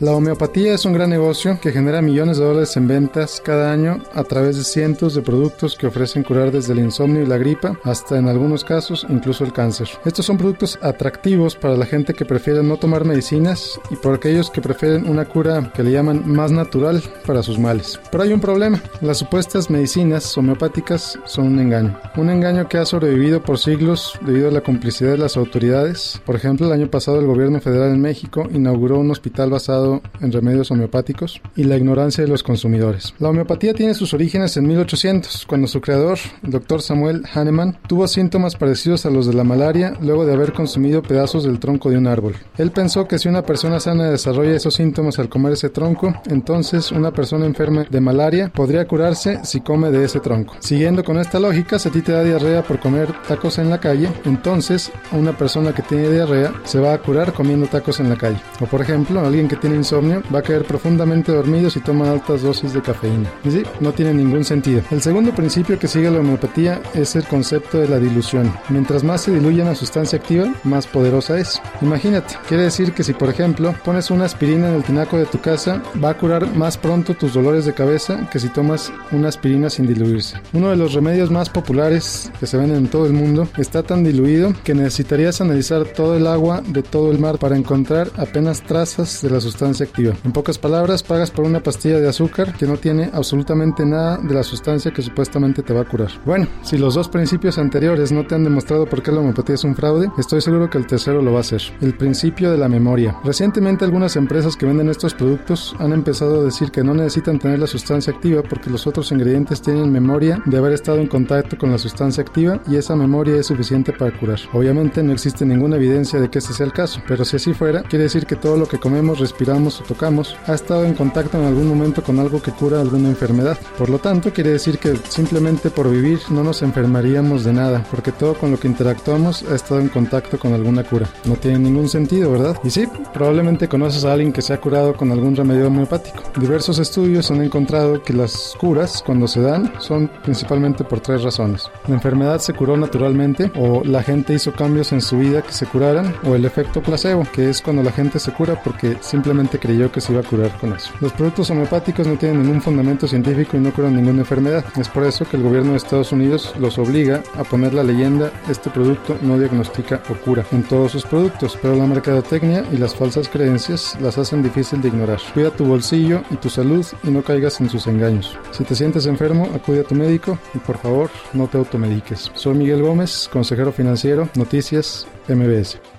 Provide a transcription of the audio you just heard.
La homeopatía es un gran negocio que genera millones de dólares en ventas cada año a través de cientos de productos que ofrecen curar desde el insomnio y la gripa hasta en algunos casos incluso el cáncer. Estos son productos atractivos para la gente que prefiere no tomar medicinas y por aquellos que prefieren una cura que le llaman más natural para sus males. Pero hay un problema, las supuestas medicinas homeopáticas son un engaño. Un engaño que ha sobrevivido por siglos debido a la complicidad de las autoridades. Por ejemplo, el año pasado el gobierno federal en México inauguró un hospital basado en remedios homeopáticos y la ignorancia de los consumidores. La homeopatía tiene sus orígenes en 1800, cuando su creador, el doctor Samuel Hahnemann, tuvo síntomas parecidos a los de la malaria luego de haber consumido pedazos del tronco de un árbol. Él pensó que si una persona sana desarrolla esos síntomas al comer ese tronco, entonces una persona enferma de malaria podría curarse si come de ese tronco. Siguiendo con esta lógica, si a ti te da diarrea por comer tacos en la calle, entonces una persona que tiene diarrea se va a curar comiendo tacos en la calle. O por ejemplo, alguien que tiene insomnio va a caer profundamente dormido si toma altas dosis de cafeína. Y sí, no tiene ningún sentido. El segundo principio que sigue la homeopatía es el concepto de la dilución. Mientras más se diluye una sustancia activa, más poderosa es. Imagínate, quiere decir que si por ejemplo pones una aspirina en el tinaco de tu casa, va a curar más pronto tus dolores de cabeza que si tomas una aspirina sin diluirse. Uno de los remedios más populares que se venden en todo el mundo está tan diluido que necesitarías analizar todo el agua de todo el mar para encontrar apenas trazas de la sustancia activa. En pocas palabras, pagas por una pastilla de azúcar que no tiene absolutamente nada de la sustancia que supuestamente te va a curar. Bueno, si los dos principios anteriores no te han demostrado por qué la homeopatía es un fraude, estoy seguro que el tercero lo va a hacer. El principio de la memoria. Recientemente algunas empresas que venden estos productos han empezado a decir que no necesitan tener la sustancia activa porque los otros ingredientes tienen memoria de haber estado en contacto con la sustancia activa y esa memoria es suficiente para curar. Obviamente no existe ninguna evidencia de que este sea el caso, pero si así fuera, quiere decir que todo lo que comemos, respiramos, o tocamos ha estado en contacto en algún momento con algo que cura alguna enfermedad. Por lo tanto, quiere decir que simplemente por vivir no nos enfermaríamos de nada, porque todo con lo que interactuamos ha estado en contacto con alguna cura. No tiene ningún sentido, ¿verdad? Y sí, probablemente conoces a alguien que se ha curado con algún remedio homeopático. Diversos estudios han encontrado que las curas, cuando se dan, son principalmente por tres razones. La enfermedad se curó naturalmente, o la gente hizo cambios en su vida que se curaran, o el efecto placebo, que es cuando la gente se cura porque simplemente creyó que se iba a curar con eso. Los productos homeopáticos no tienen ningún fundamento científico y no curan ninguna enfermedad. Es por eso que el gobierno de Estados Unidos los obliga a poner la leyenda este producto no diagnostica o cura en todos sus productos, pero la mercadotecnia y las falsas creencias las hacen difícil de ignorar. Cuida tu bolsillo y tu salud y no caigas en sus engaños. Si te sientes enfermo, acude a tu médico y por favor no te automediques. Soy Miguel Gómez, consejero financiero, Noticias MBS.